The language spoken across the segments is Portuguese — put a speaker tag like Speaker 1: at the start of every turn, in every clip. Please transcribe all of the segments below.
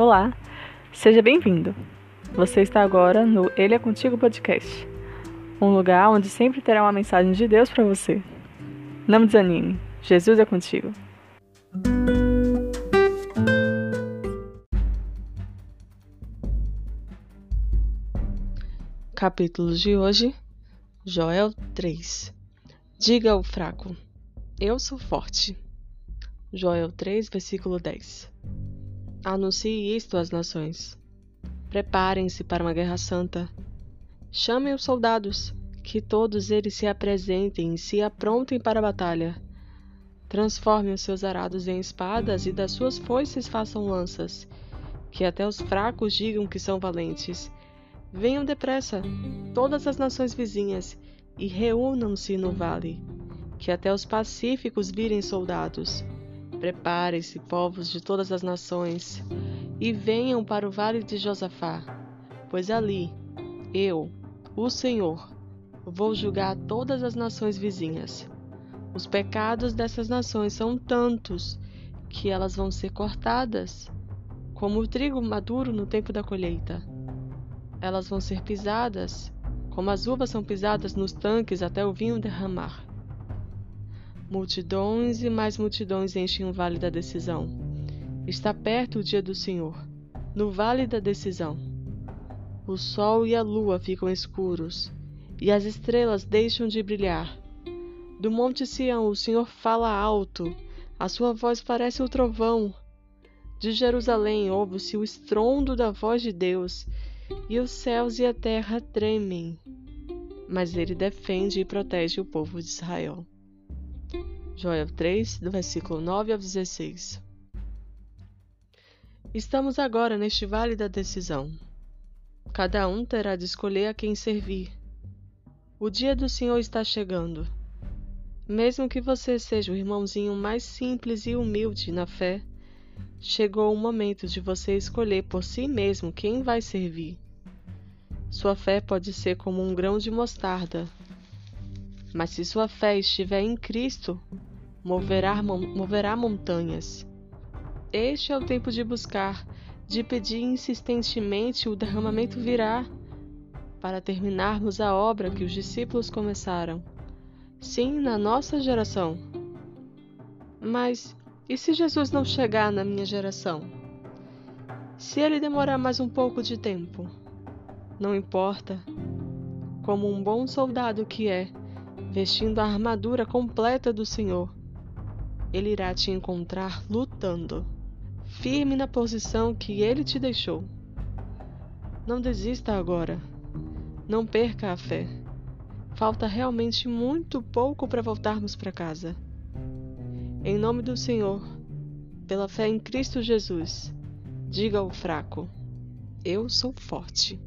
Speaker 1: Olá, seja bem-vindo. Você está agora no Ele é Contigo Podcast, um lugar onde sempre terá uma mensagem de Deus para você. Não desanime, Jesus é contigo.
Speaker 2: Capítulo de hoje, Joel 3. Diga ao fraco: Eu sou forte. Joel 3, versículo 10. Anuncie isto às nações. Preparem-se para uma guerra santa. Chamem os soldados, que todos eles se apresentem e se aprontem para a batalha. Transformem os seus arados em espadas e das suas foices façam lanças. Que até os fracos digam que são valentes. Venham depressa, todas as nações vizinhas, e reúnam-se no vale. Que até os pacíficos virem soldados. Preparem-se, povos de todas as nações, e venham para o vale de Josafá, pois ali eu, o Senhor, vou julgar todas as nações vizinhas. Os pecados dessas nações são tantos que elas vão ser cortadas, como o trigo maduro no tempo da colheita. Elas vão ser pisadas, como as uvas são pisadas nos tanques até o vinho derramar. Multidões e mais multidões enchem o vale da decisão. Está perto o dia do Senhor, no vale da decisão. O sol e a lua ficam escuros, e as estrelas deixam de brilhar. Do monte Sião o Senhor fala alto, a sua voz parece o trovão. De Jerusalém ouve-se o estrondo da voz de Deus, e os céus e a terra tremem. Mas ele defende e protege o povo de Israel. Joel 3, do versículo 9 ao 16. Estamos agora neste vale da decisão. Cada um terá de escolher a quem servir. O dia do Senhor está chegando. Mesmo que você seja o irmãozinho mais simples e humilde na fé, chegou o momento de você escolher por si mesmo quem vai servir. Sua fé pode ser como um grão de mostarda, mas se sua fé estiver em Cristo, moverá, moverá montanhas. Este é o tempo de buscar, de pedir insistentemente, o derramamento virá, para terminarmos a obra que os discípulos começaram. Sim, na nossa geração. Mas e se Jesus não chegar na minha geração? Se ele demorar mais um pouco de tempo? Não importa. Como um bom soldado que é, vestindo a armadura completa do Senhor, ele irá te encontrar lutando, firme na posição que ele te deixou. Não desista agora. Não perca a fé. Falta realmente muito pouco para voltarmos para casa. Em nome do Senhor, pela fé em Cristo Jesus, diga ao fraco: Eu sou forte.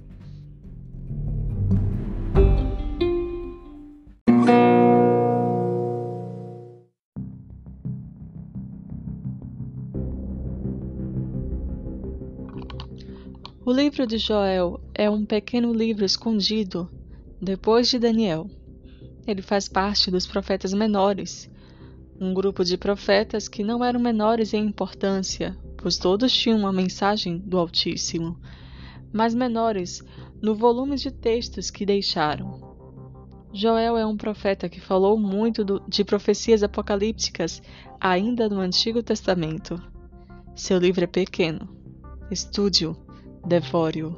Speaker 1: O livro de Joel é um pequeno livro escondido depois de Daniel. Ele faz parte dos profetas menores, um grupo de profetas que não eram menores em importância, pois todos tinham uma mensagem do Altíssimo, mas menores no volume de textos que deixaram. Joel é um profeta que falou muito do, de profecias apocalípticas ainda no Antigo Testamento. Seu livro é pequeno. Estude-o devore-o.